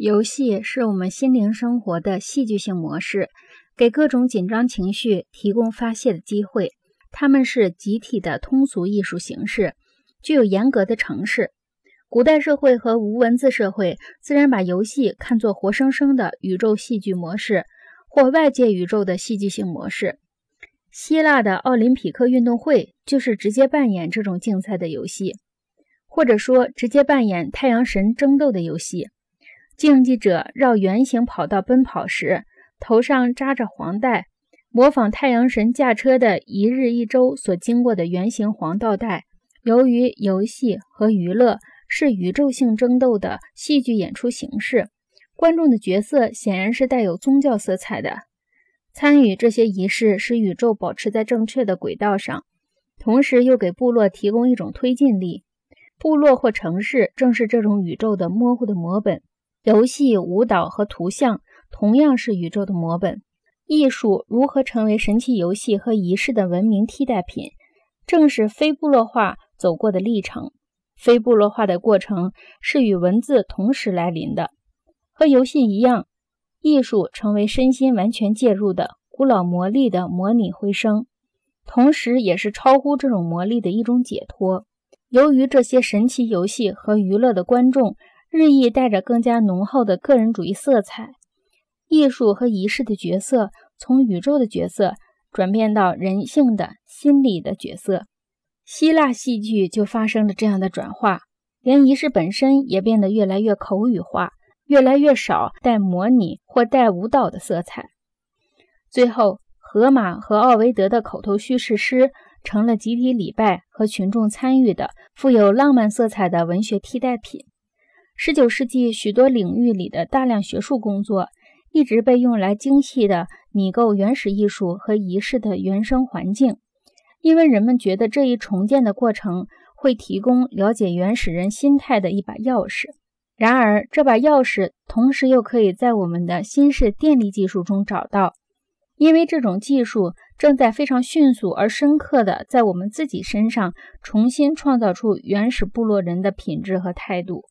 游戏是我们心灵生活的戏剧性模式，给各种紧张情绪提供发泄的机会。它们是集体的通俗艺术形式，具有严格的程式。古代社会和无文字社会自然把游戏看作活生生的宇宙戏剧模式，或外界宇宙的戏剧性模式。希腊的奥林匹克运动会就是直接扮演这种竞赛的游戏，或者说直接扮演太阳神争斗的游戏。竞技者绕圆形跑道奔跑时，头上扎着黄带，模仿太阳神驾车的一日一周所经过的圆形黄道带。由于游戏和娱乐是宇宙性争斗的戏剧演出形式，观众的角色显然是带有宗教色彩的。参与这些仪式，使宇宙保持在正确的轨道上，同时又给部落提供一种推进力。部落或城市正是这种宇宙的模糊的模本。游戏、舞蹈和图像同样是宇宙的模本。艺术如何成为神奇游戏和仪式的文明替代品，正是非部落化走过的历程。非部落化的过程是与文字同时来临的。和游戏一样，艺术成为身心完全介入的古老魔力的模拟回声，同时也是超乎这种魔力的一种解脱。由于这些神奇游戏和娱乐的观众。日益带着更加浓厚的个人主义色彩，艺术和仪式的角色从宇宙的角色转变到人性的心理的角色。希腊戏剧就发生了这样的转化，连仪式本身也变得越来越口语化，越来越少带模拟或带舞蹈的色彩。最后，荷马和奥维德的口头叙事诗成了集体礼拜和群众参与的富有浪漫色彩的文学替代品。十九世纪，许多领域里的大量学术工作一直被用来精细地拟构原始艺术和仪式的原生环境，因为人们觉得这一重建的过程会提供了解原始人心态的一把钥匙。然而，这把钥匙同时又可以在我们的新式电力技术中找到，因为这种技术正在非常迅速而深刻地在我们自己身上重新创造出原始部落人的品质和态度。